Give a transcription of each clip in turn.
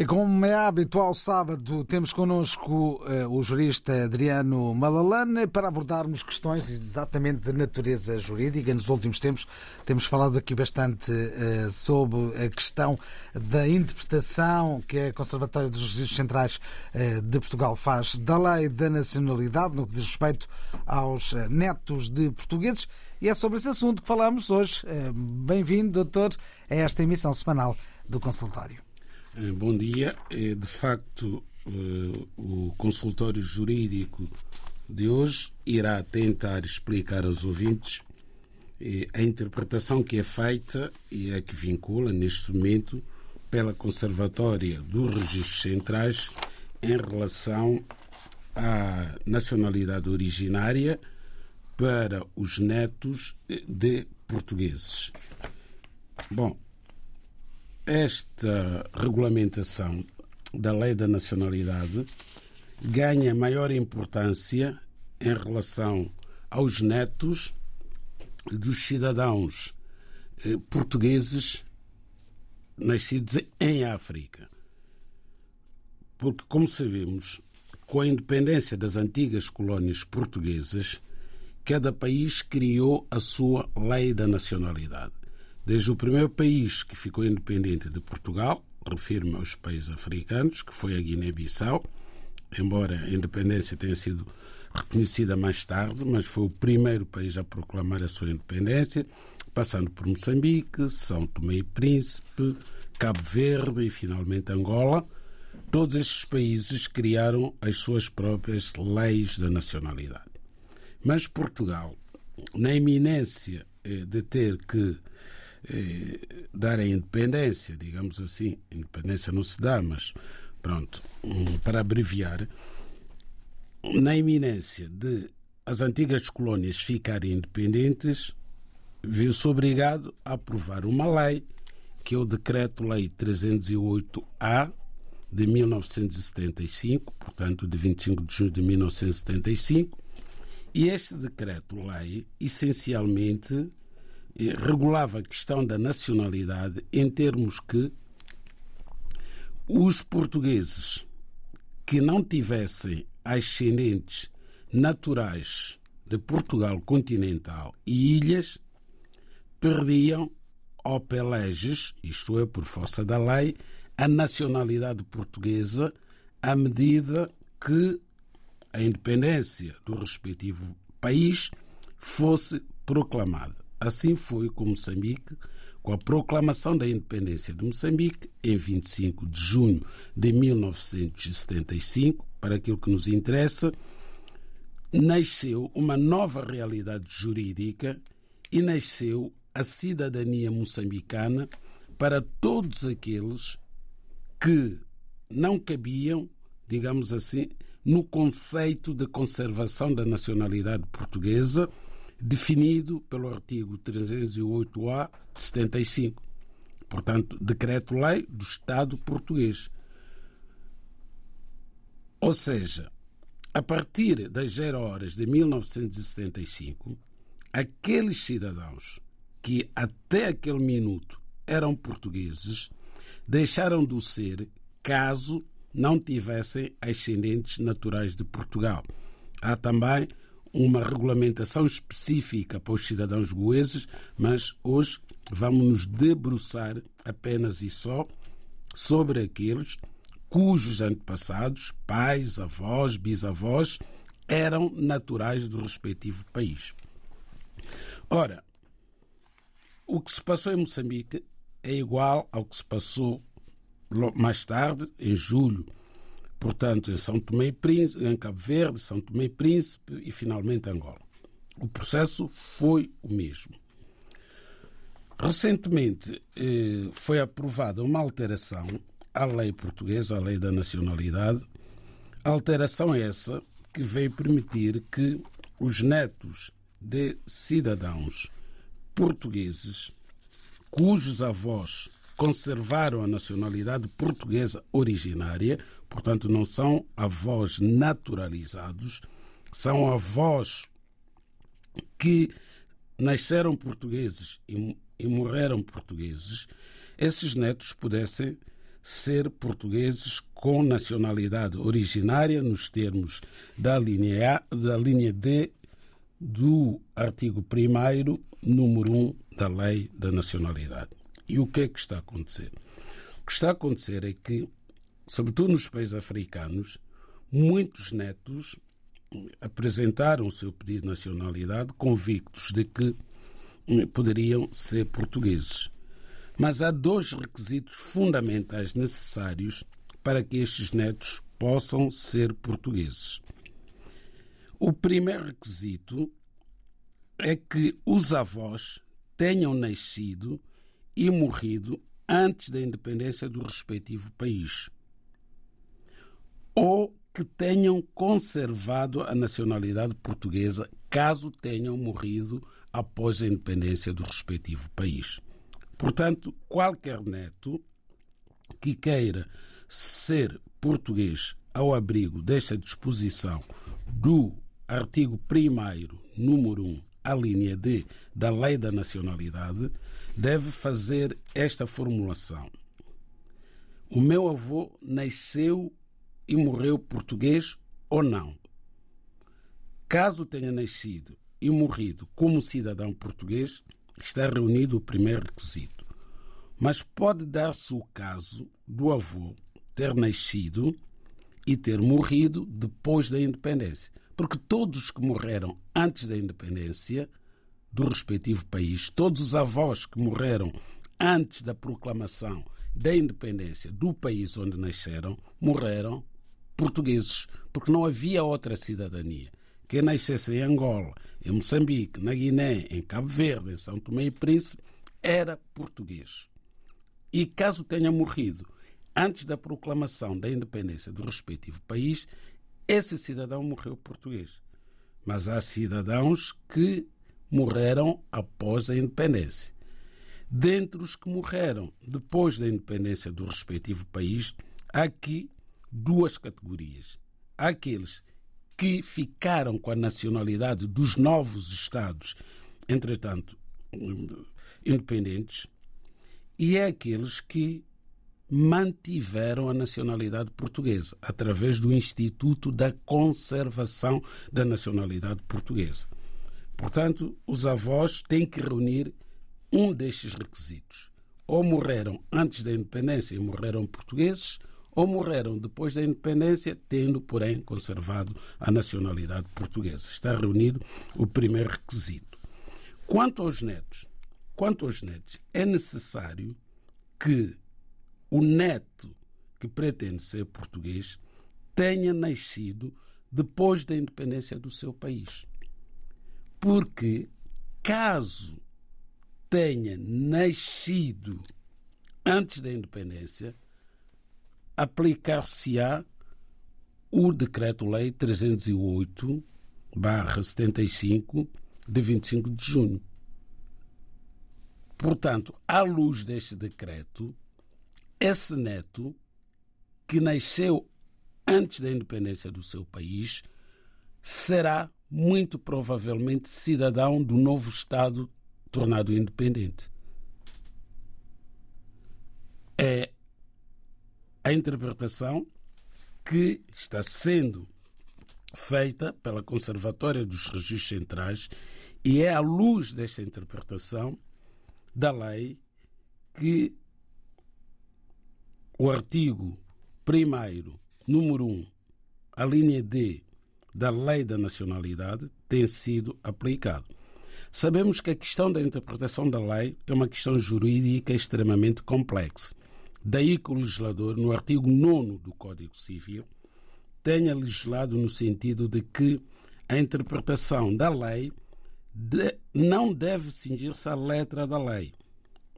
E como é habitual, sábado temos connosco uh, o jurista Adriano Malalane para abordarmos questões exatamente de natureza jurídica. Nos últimos tempos temos falado aqui bastante uh, sobre a questão da interpretação que a Conservatória dos Registros Centrais uh, de Portugal faz da lei da nacionalidade no que diz respeito aos netos de portugueses. E é sobre esse assunto que falamos hoje. Bem-vindo, doutor, a esta emissão semanal do consultório. Eh, bom dia. Eh, de facto, eh, o consultório jurídico de hoje irá tentar explicar aos ouvintes a interpretação que é feita e é que vincula, neste momento, pela Conservatória dos Registros Centrais em relação à nacionalidade originária para os netos de portugueses. Bom, esta regulamentação da lei da nacionalidade ganha maior importância em relação aos netos dos cidadãos eh, portugueses nascidos em África. Porque, como sabemos, com a independência das antigas colónias portuguesas, cada país criou a sua lei da nacionalidade. Desde o primeiro país que ficou independente de Portugal, refiro-me aos países africanos, que foi a Guiné-Bissau, embora a independência tenha sido reconhecida mais tarde, mas foi o primeiro país a proclamar a sua independência, passando por Moçambique, São Tomé e Príncipe, Cabo Verde e finalmente Angola. Todos estes países criaram as suas próprias leis da nacionalidade. Mas Portugal, na iminência eh, de ter que eh, dar a independência, digamos assim, independência não se dá, mas pronto, para abreviar, na iminência de as antigas colónias ficarem independentes, viu-se obrigado a aprovar uma lei, que é o Decreto-Lei 308-A de 1975, portanto, de 25 de junho de 1975, e este decreto-lei, essencialmente, regulava a questão da nacionalidade em termos que os portugueses que não tivessem ascendentes naturais de Portugal continental e ilhas perdiam ao peleges, isto é, por força da lei, a nacionalidade portuguesa à medida que a independência do respectivo país fosse proclamada. Assim foi com Moçambique, com a proclamação da independência de Moçambique em 25 de junho de 1975, para aquilo que nos interessa, nasceu uma nova realidade jurídica e nasceu a cidadania moçambicana para todos aqueles que não cabiam, digamos assim, no conceito de conservação da nacionalidade portuguesa definido pelo artigo 308-A de 75. Portanto, decreto-lei do Estado português. Ou seja, a partir das 0 horas de 1975, aqueles cidadãos que até aquele minuto eram portugueses deixaram de ser caso não tivessem ascendentes naturais de Portugal. Há também uma regulamentação específica para os cidadãos goeses, mas hoje vamos nos debruçar apenas e só sobre aqueles cujos antepassados, pais, avós, bisavós, eram naturais do respectivo país. Ora, o que se passou em Moçambique é igual ao que se passou mais tarde, em julho portanto, em São Tomé e Príncipe, em Cabo Verde, São Tomé e Príncipe e finalmente Angola. O processo foi o mesmo. Recentemente eh, foi aprovada uma alteração à lei portuguesa, à lei da nacionalidade, alteração essa que veio permitir que os netos de cidadãos portugueses cujos avós conservaram a nacionalidade portuguesa originária, portanto, não são avós naturalizados, são avós que nasceram portugueses e, e morreram portugueses, esses netos pudessem ser portugueses com nacionalidade originária nos termos da linha, a, da linha D do artigo 1 número 1 da Lei da Nacionalidade. E o que é que está a acontecer? O que está a acontecer é que, sobretudo nos países africanos, muitos netos apresentaram o seu pedido de nacionalidade convictos de que hum, poderiam ser portugueses. Mas há dois requisitos fundamentais necessários para que estes netos possam ser portugueses. O primeiro requisito é que os avós tenham nascido e morrido antes da independência do respectivo país, ou que tenham conservado a nacionalidade portuguesa caso tenham morrido após a independência do respectivo país. Portanto, qualquer neto que queira ser português ao abrigo desta disposição do artigo 1, número 1, a linha D da Lei da Nacionalidade, deve fazer esta formulação. O meu avô nasceu e morreu português ou não? Caso tenha nascido e morrido como cidadão português, está reunido o primeiro requisito. Mas pode dar-se o caso do avô ter nascido e ter morrido depois da independência. Porque todos os que morreram antes da independência do respectivo país, todos os avós que morreram antes da proclamação da independência do país onde nasceram, morreram portugueses, porque não havia outra cidadania. Quem nascesse em Angola, em Moçambique, na Guiné, em Cabo Verde, em São Tomé e Príncipe, era português. E caso tenha morrido antes da proclamação da independência do respectivo país, esse cidadão morreu português. Mas há cidadãos que morreram após a independência. Dentre os que morreram depois da independência do respectivo país, há aqui duas categorias. Há aqueles que ficaram com a nacionalidade dos novos Estados, entretanto independentes, e é aqueles que mantiveram a nacionalidade portuguesa através do Instituto da Conservação da Nacionalidade Portuguesa. Portanto, os avós têm que reunir um destes requisitos. Ou morreram antes da independência e morreram portugueses, ou morreram depois da independência, tendo, porém, conservado a nacionalidade portuguesa. Está reunido o primeiro requisito. Quanto aos netos, quanto aos netos, é necessário que o neto que pretende ser português tenha nascido depois da independência do seu país. Porque caso tenha nascido antes da independência, aplicar-se-á o Decreto-Lei 308-75 de 25 de junho. Portanto, à luz deste decreto, esse neto que nasceu antes da independência do seu país será muito provavelmente cidadão do novo Estado tornado independente. É a interpretação que está sendo feita pela Conservatória dos Registros Centrais e é à luz desta interpretação da lei que o artigo 1 número 1, a linha D da Lei da Nacionalidade tem sido aplicado. Sabemos que a questão da interpretação da lei é uma questão jurídica extremamente complexa. Daí que o legislador, no artigo 9 do Código Civil, tenha legislado no sentido de que a interpretação da lei de, não deve cingir-se à letra da lei,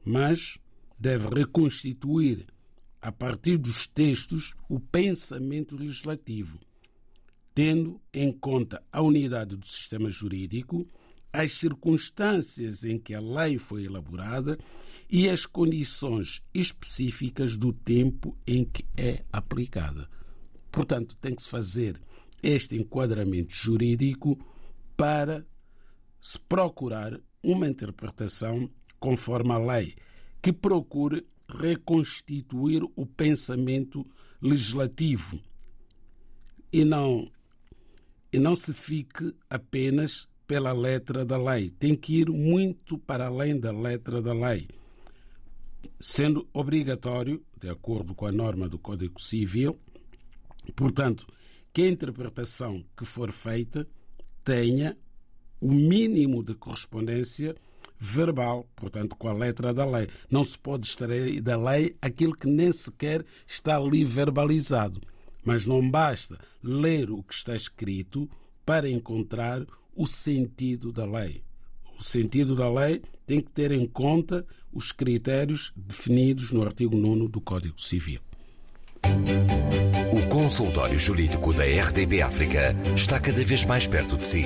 mas deve reconstituir, a partir dos textos, o pensamento legislativo, tendo em conta a unidade do sistema jurídico, as circunstâncias em que a lei foi elaborada e as condições específicas do tempo em que é aplicada. Portanto, tem que se fazer este enquadramento jurídico para se procurar uma interpretação conforme a lei que procure reconstituir o pensamento legislativo e não e não se fique apenas pela letra da lei. Tem que ir muito para além da letra da lei, sendo obrigatório, de acordo com a norma do Código Civil, portanto, que a interpretação que for feita tenha o mínimo de correspondência verbal, portanto, com a letra da lei. Não se pode extrair da lei aquilo que nem sequer está ali verbalizado. Mas não basta ler o que está escrito para encontrar o sentido da lei. O sentido da lei tem que ter em conta os critérios definidos no artigo 9 do Código Civil. O consultório jurídico da RDB África está cada vez mais perto de si.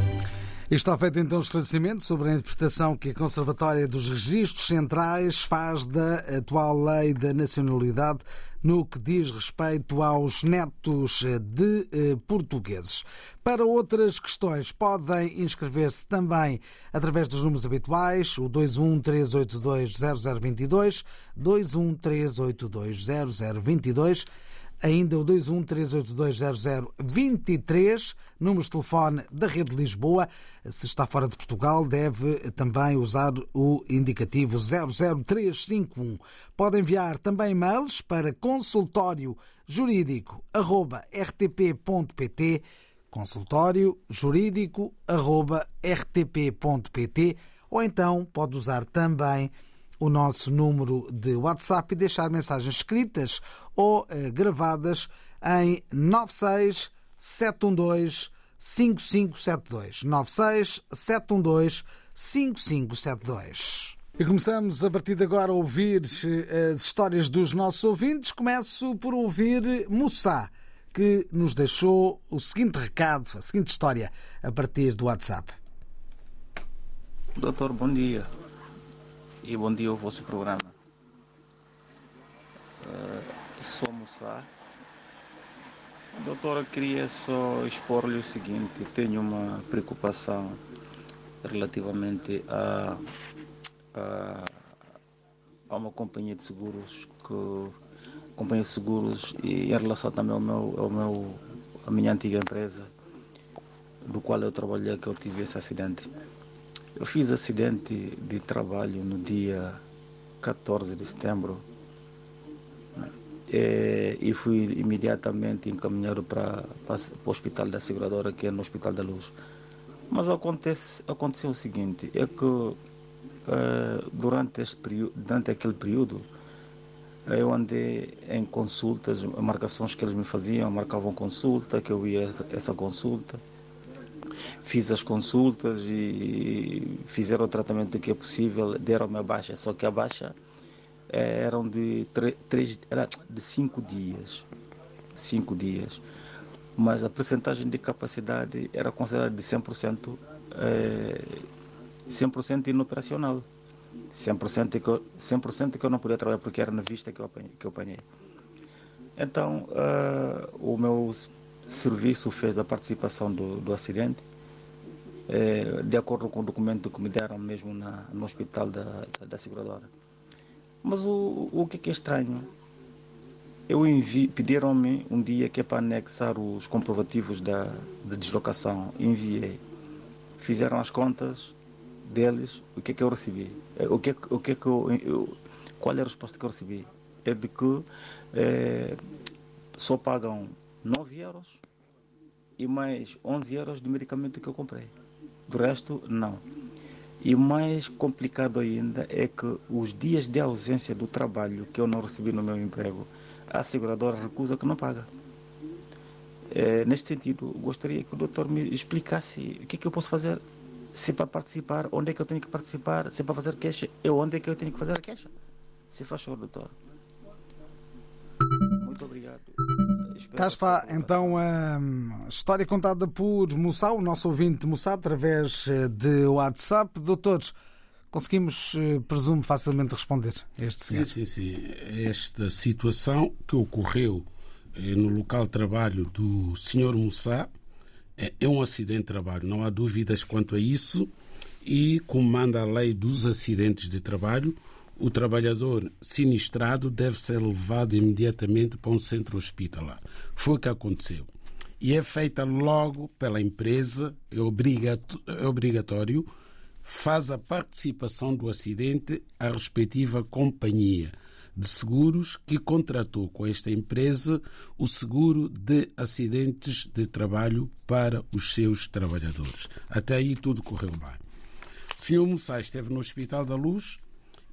Está feito então o esclarecimento sobre a interpretação que a Conservatória dos Registros Centrais faz da atual Lei da Nacionalidade no que diz respeito aos netos de eh, portugueses. Para outras questões, podem inscrever-se também através dos números habituais, o 213820022, 213820022 ainda o 213820023, números de telefone da Rede de Lisboa. Se está fora de Portugal, deve também usar o indicativo 00351. Pode enviar também mails para consultório jurídico@rtp.pt, consultório jurídico@rtp.pt ou então pode usar também o nosso número de WhatsApp e deixar mensagens escritas ou eh, gravadas em 96 712 5572. 96 712 5572. E começamos a partir de agora a ouvir eh, as histórias dos nossos ouvintes. Começo por ouvir Moussa, que nos deixou o seguinte recado, a seguinte história, a partir do WhatsApp. Doutor, bom dia e bom dia ao vosso programa. Uh, sou Mussá. Doutora, queria só expor-lhe o seguinte: tenho uma preocupação relativamente a, a, a uma companhia de seguros que companhia de seguros e em relação também ao meu, ao meu a minha antiga empresa do qual eu trabalhei que eu tive esse acidente. Eu fiz acidente de trabalho no dia 14 de setembro né? é, e fui imediatamente encaminhado para, para, o hospital da seguradora, que é no Hospital da Luz. Mas acontece, aconteceu o seguinte, é que é, durante, este período, durante aquele período eu andei em consultas, marcações que eles me faziam, marcavam consulta, que eu ia essa consulta fiz as consultas e fizeram o tratamento que é possível, deram-me a baixa, só que a baixa é, eram de, três, era de cinco dias. Cinco dias. Mas a percentagem de capacidade era considerada de 100%, é, 100% inoperacional. 100% que, eu, 100 que eu não podia trabalhar porque era na vista que eu apanhei. Que eu apanhei. Então, uh, o meu serviço fez a participação do, do acidente é, de acordo com o documento que me deram mesmo na, no hospital da, da, da seguradora. Mas o, o que é, estranho, eu pediram-me um dia que é para anexar os comprovativos da, de deslocação. Enviei. Fizeram as contas deles, o que é que eu recebi? É, o que é, o que, é que eu, eu, qual é a resposta que eu recebi? É de que é, só pagam 9 euros e mais 11 euros de medicamento que eu comprei. Do resto, não. E mais complicado ainda é que os dias de ausência do trabalho que eu não recebi no meu emprego, a seguradora recusa que não paga. É, neste sentido, gostaria que o doutor me explicasse o que, é que eu posso fazer Se é para participar, onde é que eu tenho que participar? Se é para fazer queixa, eu onde é que eu tenho que fazer a queixa? Se faz favor, doutor. Cá está então a história contada por Mussá, o nosso ouvinte Mussá, através eh, de WhatsApp. Doutores, conseguimos, eh, presumo, facilmente responder a este senhor. Sim, sim, sim. Esta situação que ocorreu eh, no local de trabalho do senhor Mussá é um acidente de trabalho, não há dúvidas quanto a isso. E, como manda a lei dos acidentes de trabalho, o trabalhador sinistrado deve ser levado imediatamente para um centro hospitalar. Foi o que aconteceu. E é feita logo pela empresa, é, é obrigatório, faz a participação do acidente a respectiva companhia de seguros que contratou com esta empresa o seguro de acidentes de trabalho para os seus trabalhadores. Até aí tudo correu bem. O senhor Moçai esteve no Hospital da Luz,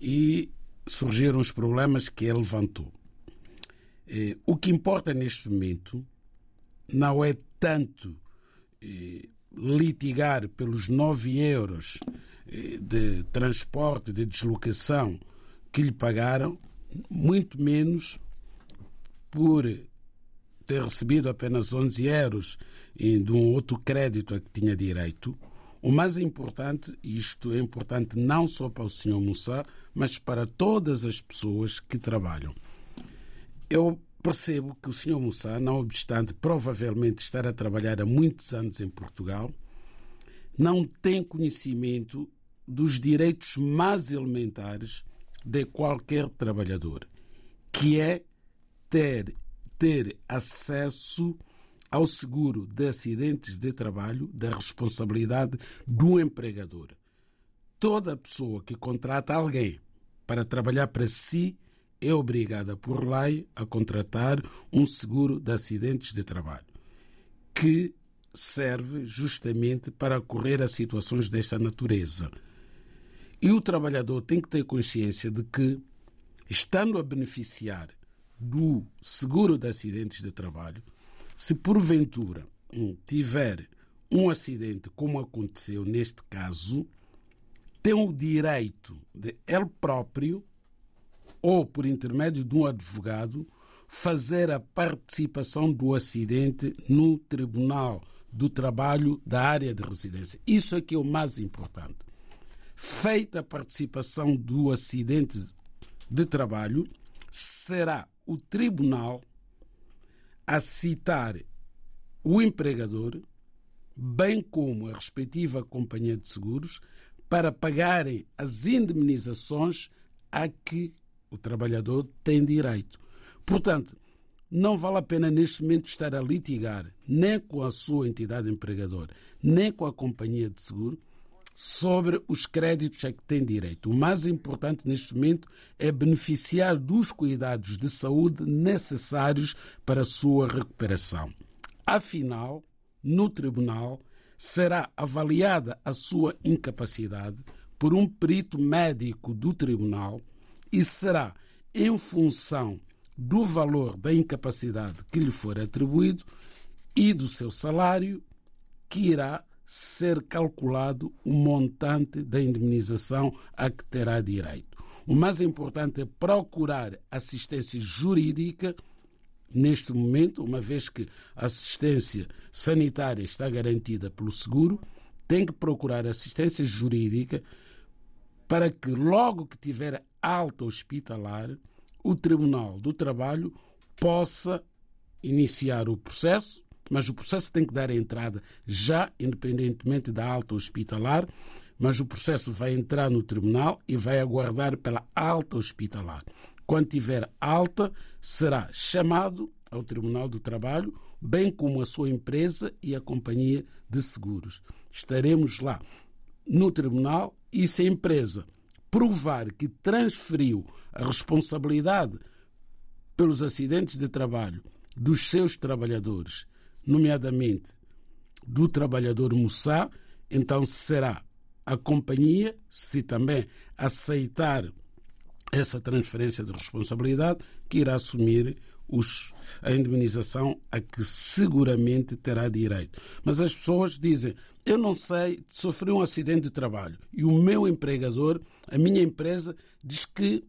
e surgiram os problemas que ele levantou. Eh, o que importa neste momento não é tanto eh, litigar pelos 9 euros eh, de transporte, de deslocação que lhe pagaram, muito menos por ter recebido apenas 11 euros de um outro crédito a que tinha direito. O mais importante, e isto é importante não só para o Sr. Moussa, mas para todas as pessoas que trabalham. Eu percebo que o Sr. Moussa, não obstante provavelmente estar a trabalhar há muitos anos em Portugal, não tem conhecimento dos direitos mais elementares de qualquer trabalhador, que é ter, ter acesso ao seguro de acidentes de trabalho da responsabilidade do empregador. Toda pessoa que contrata alguém para trabalhar para si, é obrigada por lei a contratar um seguro de acidentes de trabalho, que serve justamente para correr a situações desta natureza. E o trabalhador tem que ter consciência de que, estando a beneficiar do seguro de acidentes de trabalho, se porventura tiver um acidente, como aconteceu neste caso, tem o direito de ele próprio, ou por intermédio de um advogado, fazer a participação do acidente no Tribunal do Trabalho da área de residência. Isso é que é o mais importante. Feita a participação do acidente de trabalho, será o tribunal a citar o empregador, bem como a respectiva companhia de seguros, para pagarem as indemnizações a que o trabalhador tem direito. Portanto, não vale a pena neste momento estar a litigar nem com a sua entidade empregadora, nem com a companhia de seguro sobre os créditos a que tem direito. O mais importante neste momento é beneficiar dos cuidados de saúde necessários para a sua recuperação. Afinal, no tribunal, será avaliada a sua incapacidade por um perito médico do tribunal e será em função do valor da incapacidade que lhe for atribuído e do seu salário que irá ser calculado o montante da indemnização a que terá direito. O mais importante é procurar assistência jurídica neste momento, uma vez que a assistência sanitária está garantida pelo seguro, tem que procurar assistência jurídica para que, logo que tiver alta hospitalar, o Tribunal do Trabalho possa iniciar o processo, mas o processo tem que dar entrada já, independentemente da alta hospitalar, mas o processo vai entrar no tribunal e vai aguardar pela alta hospitalar. Quando tiver alta, será chamado ao Tribunal do Trabalho, bem como a sua empresa e a companhia de seguros. Estaremos lá no tribunal e se a empresa provar que transferiu a responsabilidade pelos acidentes de trabalho dos seus trabalhadores, nomeadamente do trabalhador Mussá, então será a companhia, se também aceitar essa transferência de responsabilidade que irá assumir os, a indemnização a que seguramente terá direito. Mas as pessoas dizem: eu não sei, sofri um acidente de trabalho e o meu empregador, a minha empresa, diz que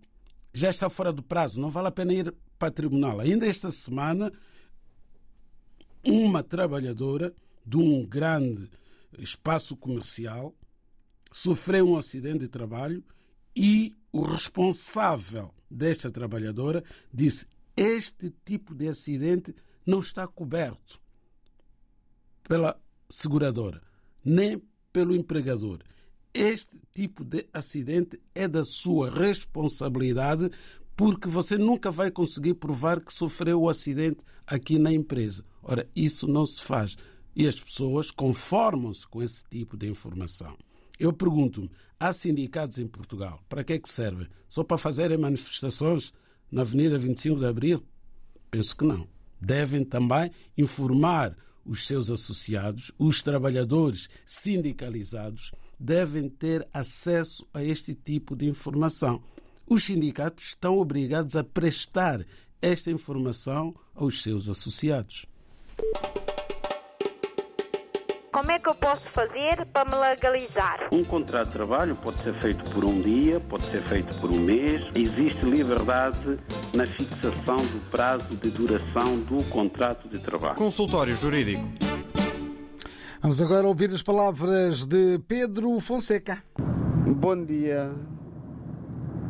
já está fora do prazo, não vale a pena ir para o tribunal. Ainda esta semana, uma trabalhadora de um grande espaço comercial sofreu um acidente de trabalho e o responsável desta trabalhadora disse: Este tipo de acidente não está coberto pela seguradora, nem pelo empregador. Este tipo de acidente é da sua responsabilidade porque você nunca vai conseguir provar que sofreu o acidente aqui na empresa. Ora, isso não se faz. E as pessoas conformam-se com esse tipo de informação. Eu pergunto-me: há sindicatos em Portugal? Para que é que servem? Só para fazerem manifestações na Avenida 25 de Abril? Penso que não. Devem também informar os seus associados, os trabalhadores sindicalizados, devem ter acesso a este tipo de informação. Os sindicatos estão obrigados a prestar esta informação aos seus associados. Como é que eu posso fazer para me legalizar? Um contrato de trabalho pode ser feito por um dia, pode ser feito por um mês. Existe liberdade na fixação do prazo de duração do contrato de trabalho. Consultório Jurídico. Vamos agora ouvir as palavras de Pedro Fonseca. Bom dia,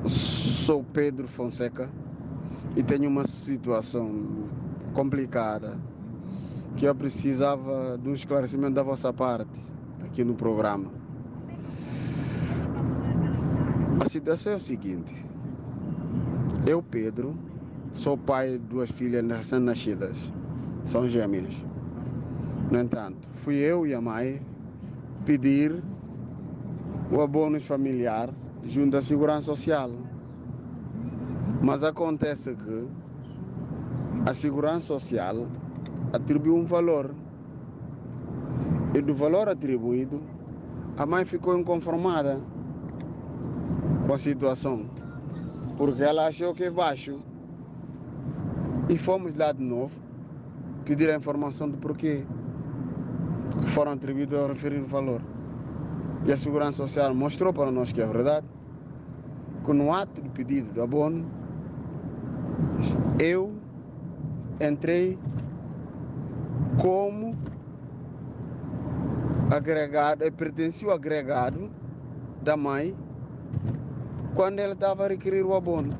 sou Pedro Fonseca e tenho uma situação complicada que eu precisava de um esclarecimento da vossa parte aqui no programa. A situação é o seguinte: eu, Pedro, sou pai de duas filhas recém-nascidas, são gêmeas. No entanto, fui eu e a mãe pedir o abono familiar junto à Segurança Social. Mas acontece que a Segurança Social atribuiu um valor. E do valor atribuído, a mãe ficou inconformada com a situação, porque ela achou que é baixo. E fomos lá de novo pedir a informação do porquê que foram atribuídos ao referido valor. E a Segurança Social mostrou para nós que é verdade, que no ato de pedido do abono, eu entrei como agregado, pertencia ao agregado da mãe quando ele estava a requerer o abono.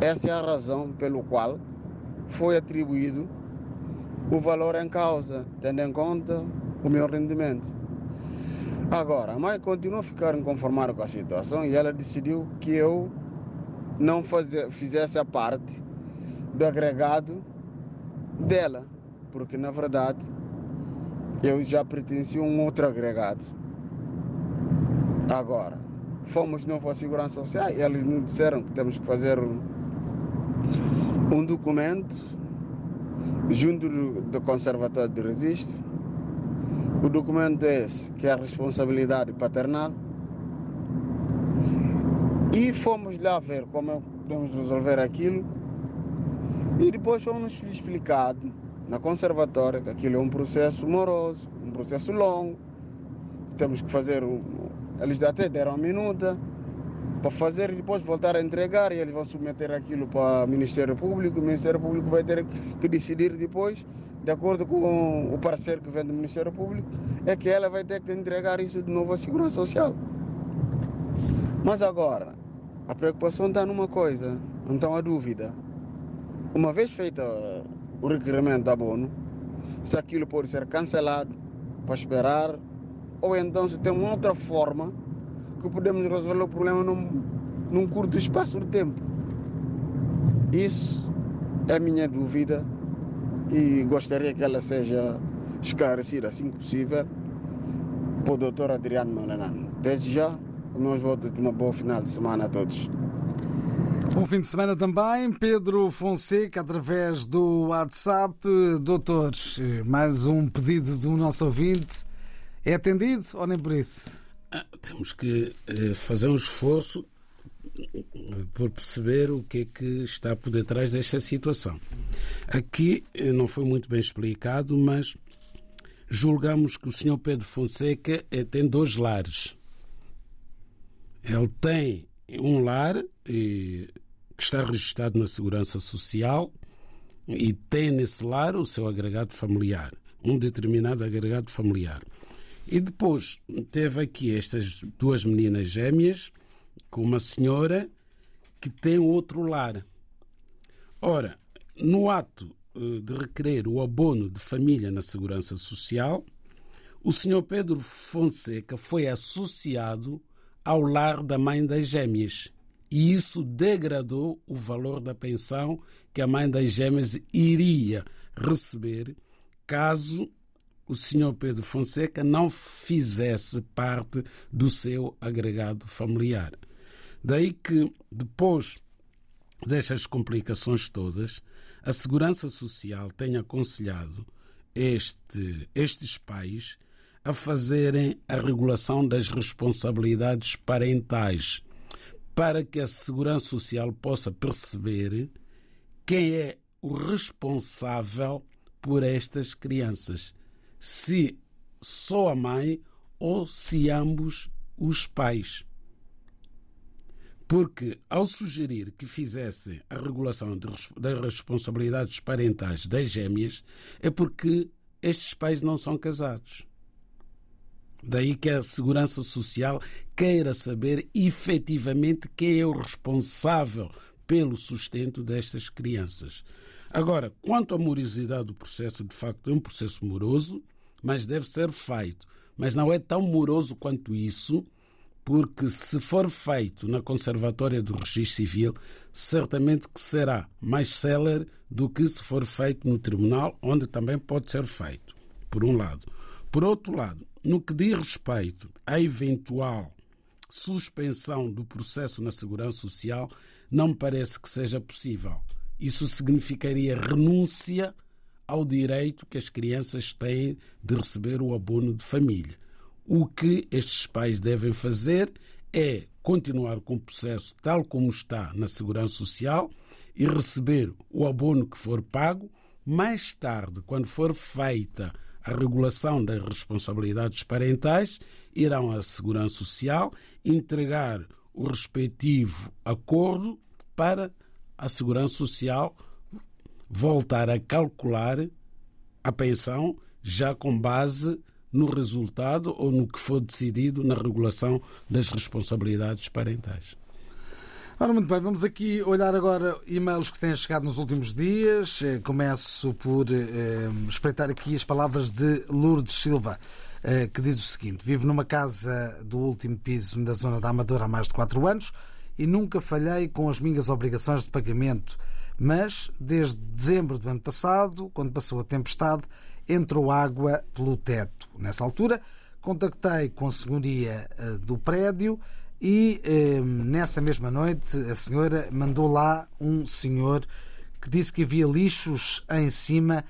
Essa é a razão pelo qual foi atribuído o valor em causa, tendo em conta o meu rendimento. Agora, a mãe continuou a ficar inconformada com a situação e ela decidiu que eu não fizesse a parte do agregado dela porque na verdade eu já pertencia a um outro agregado. Agora, fomos para a Segurança Social e eles nos disseram que temos que fazer um, um documento junto do, do Conservatório de Registro. O documento é esse, que é a responsabilidade paternal. E fomos lá ver como podemos resolver aquilo. E depois fomos explicados na conservatória, que aquilo é um processo moroso, um processo longo. Temos que fazer. Um, eles até deram a minuta para fazer e depois voltar a entregar e eles vão submeter aquilo para o Ministério Público. O Ministério Público vai ter que decidir depois, de acordo com o parceiro que vem do Ministério Público, é que ela vai ter que entregar isso de novo à Segurança Social. Mas agora, a preocupação está numa coisa, então a dúvida. Uma vez feita o requerimento de abono, se aquilo pode ser cancelado para esperar, ou então se tem uma outra forma que podemos resolver o problema num, num curto espaço de tempo. Isso é a minha dúvida e gostaria que ela seja esclarecida assim que possível para o doutor Adriano Malanano. Desde já, meus votos de uma boa final de semana a todos. Bom fim de semana também. Pedro Fonseca, através do WhatsApp. Doutores, mais um pedido do nosso ouvinte. É atendido ou nem por isso? Ah, temos que fazer um esforço por perceber o que é que está por detrás desta situação. Aqui eh, não foi muito bem explicado, mas julgamos que o senhor Pedro Fonseca eh, tem dois lares. Ele tem um lar que está registrado na Segurança Social e tem nesse lar o seu agregado familiar, um determinado agregado familiar. E depois teve aqui estas duas meninas gêmeas com uma senhora que tem outro lar. Ora, no ato eh, de requerer o abono de família na Segurança Social, o senhor Pedro Fonseca foi associado ao lar da mãe das gêmeas. E isso degradou o valor da pensão que a mãe das gêmeas iria receber caso o senhor Pedro Fonseca não fizesse parte do seu agregado familiar. Daí que, depois destas complicações todas, a Segurança Social tem aconselhado este, estes pais a fazerem a regulação das responsabilidades parentais para que a Segurança Social possa perceber quem é o responsável por estas crianças. Se só a mãe ou se ambos os pais. Porque, ao sugerir que fizessem a regulação das responsabilidades parentais das gêmeas, é porque estes pais não são casados. Daí que a Segurança Social queira saber efetivamente quem é o responsável pelo sustento destas crianças. Agora, quanto à morosidade do processo, de facto é um processo moroso, mas deve ser feito. Mas não é tão moroso quanto isso, porque se for feito na Conservatória do Registro Civil, certamente que será mais célere do que se for feito no Tribunal, onde também pode ser feito, por um lado. Por outro lado, no que diz respeito à eventual suspensão do processo na Segurança Social, não parece que seja possível. Isso significaria renúncia ao direito que as crianças têm de receber o abono de família. O que estes pais devem fazer é continuar com o processo tal como está na Segurança Social e receber o abono que for pago. Mais tarde, quando for feita a regulação das responsabilidades parentais, irão à Segurança Social entregar o respectivo acordo para a Segurança Social voltar a calcular a pensão já com base no resultado ou no que for decidido na regulação das responsabilidades parentais. Ora, muito bem, vamos aqui olhar agora e-mails que têm chegado nos últimos dias. Eh, começo por eh, espreitar aqui as palavras de Lourdes Silva. Eh, que diz o seguinte: Vivo numa casa do último piso da zona da Amadora há mais de 4 anos e nunca falhei com as minhas obrigações de pagamento. Mas, desde dezembro do ano passado, quando passou a tempestade, entrou água pelo teto. Nessa altura, contactei com a senhoria eh, do prédio e eh, nessa mesma noite a senhora mandou lá um senhor que disse que havia lixos em cima,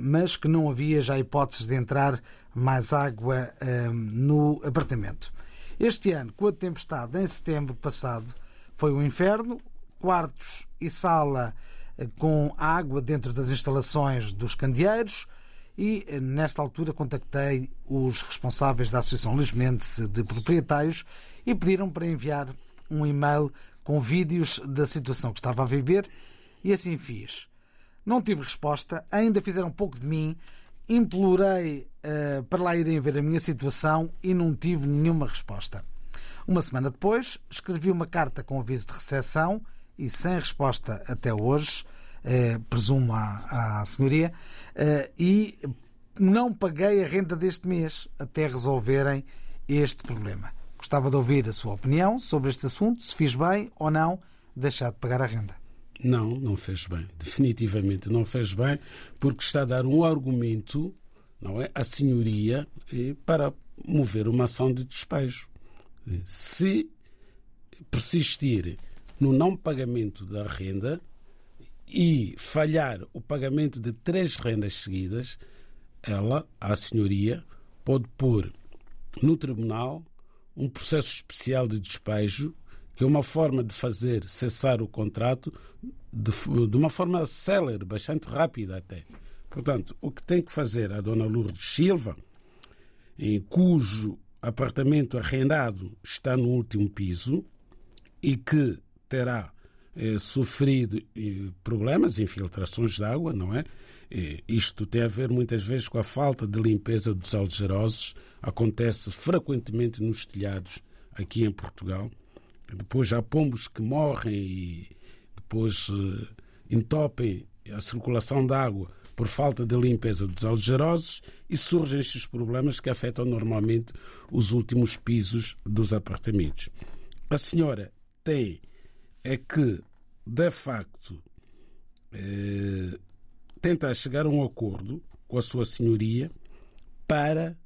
mas que não havia já hipóteses de entrar mais água no apartamento. Este ano, com a tempestade em setembro passado, foi um inferno. Quartos e sala eh, com água dentro das instalações dos candeeiros. E eh, nesta altura contactei os responsáveis da Associação Lismense de Proprietários e pediram para enviar um e-mail com vídeos da situação que estava a viver e assim fiz. Não tive resposta, ainda fizeram pouco de mim, implorei uh, para lá irem ver a minha situação e não tive nenhuma resposta. Uma semana depois, escrevi uma carta com aviso de recepção e sem resposta até hoje, uh, presumo à, à senhoria, e não paguei a renda deste mês até resolverem este problema. Gostava de ouvir a sua opinião sobre este assunto, se fiz bem ou não deixar de pagar a renda. Não, não fez bem. Definitivamente não fez bem, porque está a dar um argumento não é, à senhoria para mover uma ação de despejo. Se persistir no não pagamento da renda e falhar o pagamento de três rendas seguidas, ela, a senhoria, pode pôr no tribunal um processo especial de despejo que é uma forma de fazer cessar o contrato de, de uma forma célere, bastante rápida até. Portanto, o que tem que fazer a dona Lourdes Silva, em cujo apartamento arrendado está no último piso e que terá eh, sofrido problemas, infiltrações de água, não é? Eh, isto tem a ver muitas vezes com a falta de limpeza dos algerosos, acontece frequentemente nos telhados aqui em Portugal. Depois há pombos que morrem e depois eh, entopem a circulação de água por falta de limpeza dos algerosos e surgem estes problemas que afetam normalmente os últimos pisos dos apartamentos. A senhora tem é que, de facto, eh, tenta chegar a um acordo com a sua senhoria para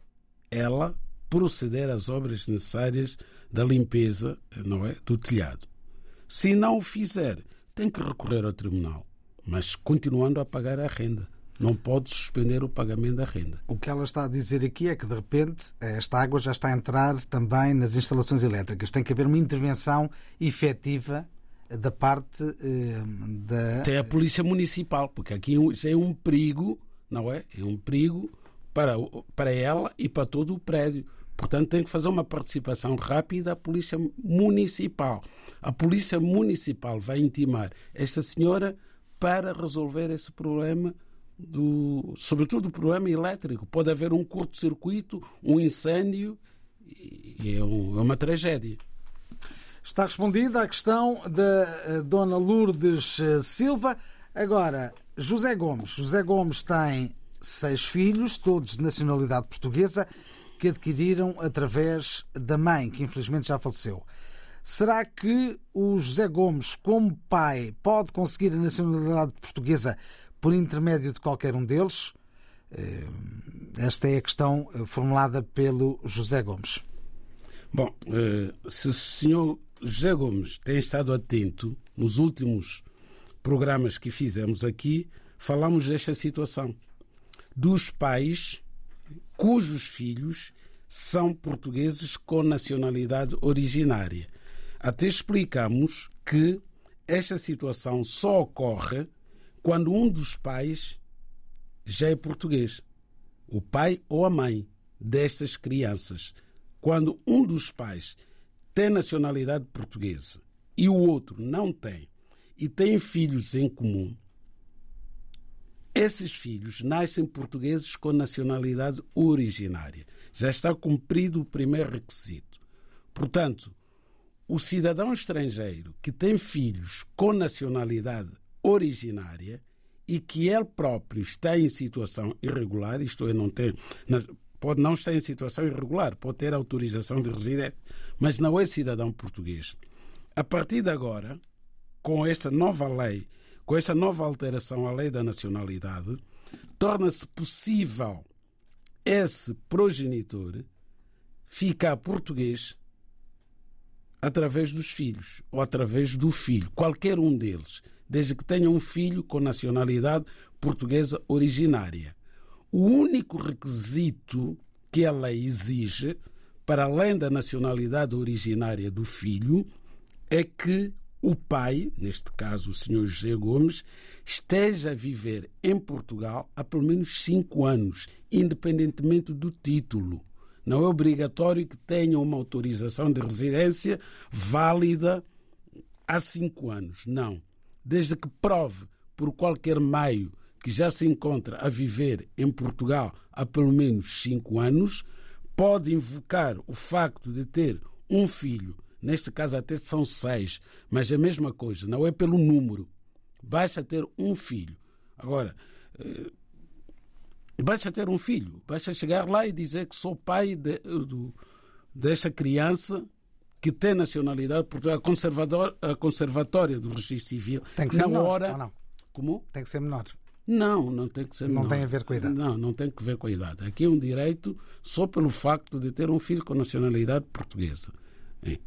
ela proceder às obras necessárias da limpeza não é, do telhado. Se não o fizer, tem que recorrer ao tribunal, mas continuando a pagar a renda não pode suspender o pagamento da renda. O que ela está a dizer aqui é que, de repente, esta água já está a entrar também nas instalações elétricas. Tem que haver uma intervenção efetiva da parte eh, da. Tem a Polícia Municipal, porque aqui isso é um perigo, não é? É um perigo para, para ela e para todo o prédio. Portanto, tem que fazer uma participação rápida à Polícia Municipal. A Polícia Municipal vai intimar esta senhora para resolver esse problema do, sobretudo do problema elétrico. Pode haver um curto-circuito, um incêndio e é, é, uma tragédia. Está respondida a questão da eh, Dona Lourdes eh, Silva. Agora, José Gomes. José Gomes tem seis filhos, todos de nacionalidade portuguesa, que adquiriram através da mãe, que infelizmente já faleceu. Será que o José Gomes, como pai, pode conseguir a nacionalidade portuguesa por intermédio de qualquer um deles? Eh, esta é a questão formulada pelo José Gomes. Bom, se o senhor José Gomes tem estado atento nos últimos programas que fizemos aqui, falamos desta situação dos pais cujos filhos são portugueses com nacionalidade originária. Até explicamos que esta situação só ocorre quando um dos pais já é português, o pai ou a mãe destas crianças. Quando um dos pais tem nacionalidade portuguesa e o outro não tem, e tem filhos em comum, esses filhos nascem portugueses com nacionalidade originária. Já está cumprido o primeiro requisito. Portanto, o cidadão estrangeiro que tem filhos com nacionalidade originária e que ele próprio está em situação irregular, isto é, não tem, pode não estar em situação irregular, pode ter autorização de residência, mas não é cidadão português. A partir de agora, com esta nova lei, com esta nova alteração à lei da nacionalidade, torna-se possível esse progenitor ficar português através dos filhos ou através do filho, qualquer um deles desde que tenha um filho com nacionalidade portuguesa originária. O único requisito que a lei exige, para além da nacionalidade originária do filho, é que o pai, neste caso o Sr. José Gomes, esteja a viver em Portugal há pelo menos cinco anos, independentemente do título. Não é obrigatório que tenha uma autorização de residência válida há cinco anos. Não desde que prove por qualquer meio que já se encontra a viver em Portugal há pelo menos cinco anos, pode invocar o facto de ter um filho, neste caso até são seis, mas a mesma coisa, não é pelo número. Basta ter um filho. Agora, eh, basta ter um filho, basta chegar lá e dizer que sou pai de, de, desta criança que tem nacionalidade portuguesa, conservador, a conservatória do registro civil, tem que ser na menor, hora. Como? Tem que ser menor. Não, não tem que ser não. Não tem a ver com a idade. Não, não tem que ver com a idade. Aqui é um direito só pelo facto de ter um filho com nacionalidade portuguesa. É,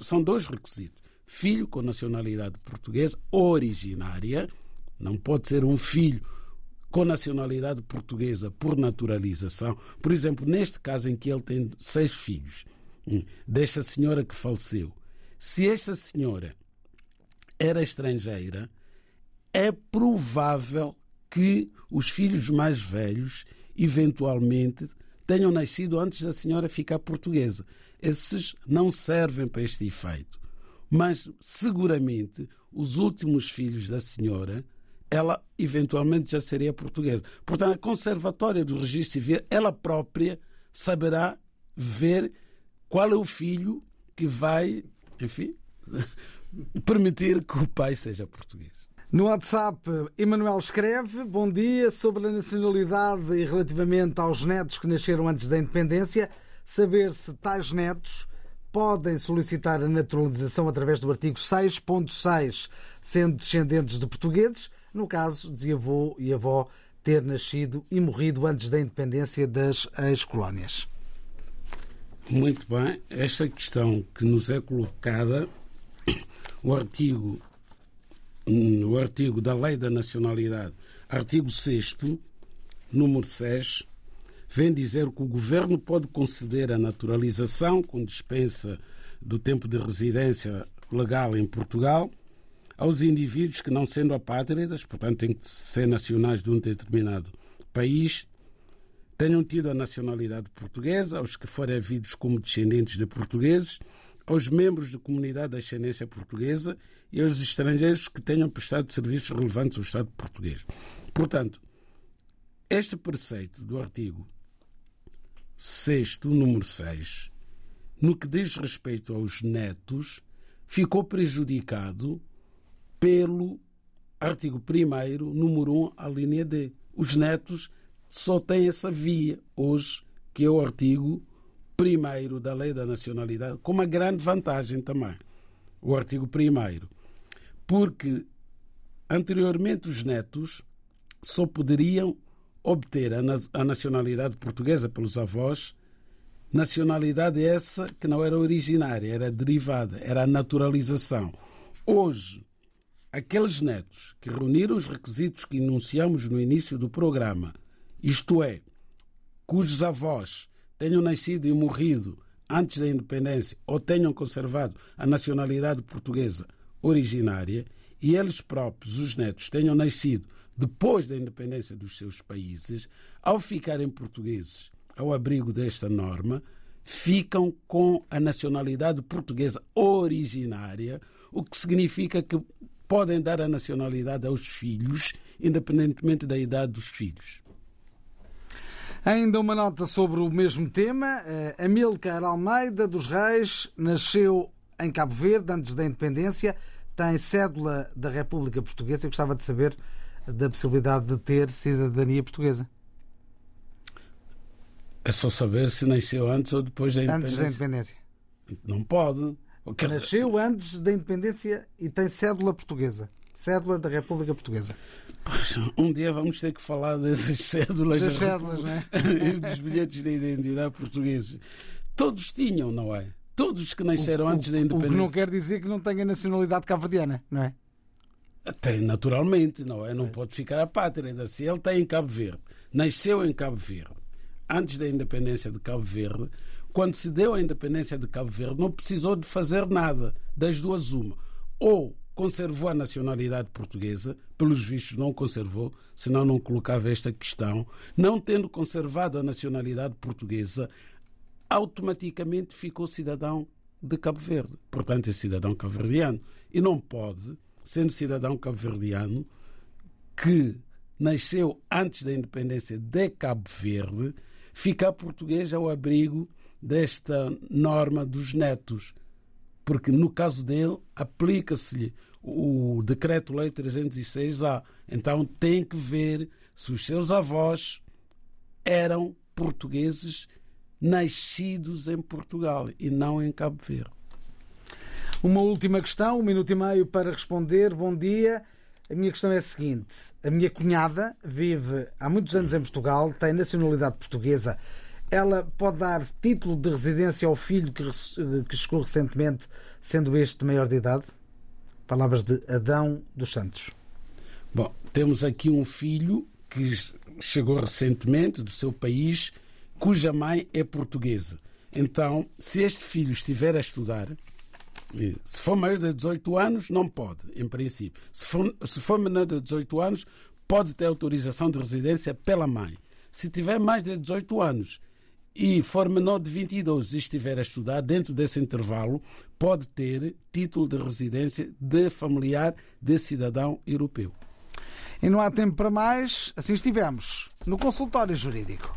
são dois requisitos. Filho com nacionalidade portuguesa originária, não pode ser um filho com nacionalidade portuguesa por naturalização. Por exemplo, neste caso em que ele tem seis filhos, desta senhora que faleceu. Se esta senhora era estrangeira, é provável que os filhos mais velhos, eventualmente, tenham nascido antes da senhora ficar portuguesa. Esses não servem para este efeito. Mas, seguramente, os últimos filhos da senhora, ela eventualmente já seria portuguesa. Portanto, a Conservatória do Registro Civil, ela própria saberá ver qual é o filho que vai, enfim, permitir que o pai seja português. No WhatsApp, Emanuel escreve: Bom dia. Sobre a nacionalidade e relativamente aos netos que nasceram antes da independência, saber se tais netos podem solicitar a naturalização através do artigo 6.6, sendo descendentes de portugueses, no caso de avô e avó ter nascido e morrido antes da independência das ex-colónias. Muito bem, esta questão que nos é colocada, o artigo, o artigo da Lei da Nacionalidade, artigo 6, número 6, vem dizer que o governo pode conceder a naturalização com dispensa do tempo de residência legal em Portugal aos indivíduos que, não sendo apátridas, portanto, têm que ser nacionais de um determinado país, tenham tido a nacionalidade portuguesa, aos que forem havidos como descendentes de portugueses, aos membros de comunidade de ascendência portuguesa e aos estrangeiros que tenham prestado serviços relevantes ao Estado português. Portanto, este preceito do artigo 6, número 6, no que diz respeito aos netos, ficou prejudicado pelo artigo 1, número 1, a linha D. Os netos só têm essa via hoje, que é o artigo 1 da Lei da Nacionalidade, com uma grande vantagem também. O artigo 1. Porque anteriormente os netos só poderiam obter a nacionalidade portuguesa pelos avós, nacionalidade essa que não era originária, era derivada, era a naturalização. Hoje, aqueles netos que reuniram os requisitos que enunciamos no início do programa, isto é, cujos avós tenham nascido e morrido antes da independência ou tenham conservado a nacionalidade portuguesa originária, e eles próprios, os netos, tenham nascido depois da independência dos seus países, ao ficarem portugueses ao abrigo desta norma, ficam com a nacionalidade portuguesa originária, o que significa que podem dar a nacionalidade aos filhos, independentemente da idade dos filhos. Ainda uma nota sobre o mesmo tema. Eh, Amílcar Almeida dos Reis nasceu em Cabo Verde antes da independência, tem cédula da República Portuguesa. Eu gostava de saber da possibilidade de ter cidadania portuguesa. É só saber se nasceu antes ou depois da independência. Antes da independência. Não pode. Nasceu antes da independência e tem cédula portuguesa. Cédula da República Portuguesa. Pois, um dia vamos ter que falar dessas cédulas, das cédulas né? e dos bilhetes de identidade portugueses. Todos tinham, não é? Todos que nasceram o, antes da independência. O que não quer dizer que não tenha nacionalidade cabo-verdiana, não é? Tem, naturalmente, não é? Não pode ficar a pátria. Se ele está em Cabo Verde, nasceu em Cabo Verde, antes da independência de Cabo Verde, quando se deu a independência de Cabo Verde, não precisou de fazer nada, das duas uma. Ou conservou a nacionalidade portuguesa, pelos vistos não conservou, senão não colocava esta questão. Não tendo conservado a nacionalidade portuguesa, automaticamente ficou cidadão de Cabo Verde. Portanto, é cidadão cabo-verdiano. E não pode sendo cidadão cabo-verdiano, que nasceu antes da independência de Cabo Verde, ficar português ao abrigo desta norma dos netos. Porque no caso dele, aplica-se-lhe o Decreto-Lei 306A. Então tem que ver se os seus avós eram portugueses nascidos em Portugal e não em Cabo Verde. Uma última questão, um minuto e meio para responder. Bom dia. A minha questão é a seguinte: a minha cunhada vive há muitos anos em Portugal, tem nacionalidade portuguesa. Ela pode dar título de residência ao filho que, que chegou recentemente, sendo este maior de idade? Palavras de Adão dos Santos. Bom, temos aqui um filho que chegou recentemente do seu país, cuja mãe é portuguesa. Então, se este filho estiver a estudar, Se for maior de 18 anos, não pode, em princípio. Se for, se for menor de 18 anos, pode ter autorização de residência pela mãe. Se tiver mais de 18 anos e for menor de 22 e estiver a estudar dentro desse intervalo, pode ter título de residência de familiar de cidadão europeu. E não há tempo para mais, assim estivemos no consultório jurídico.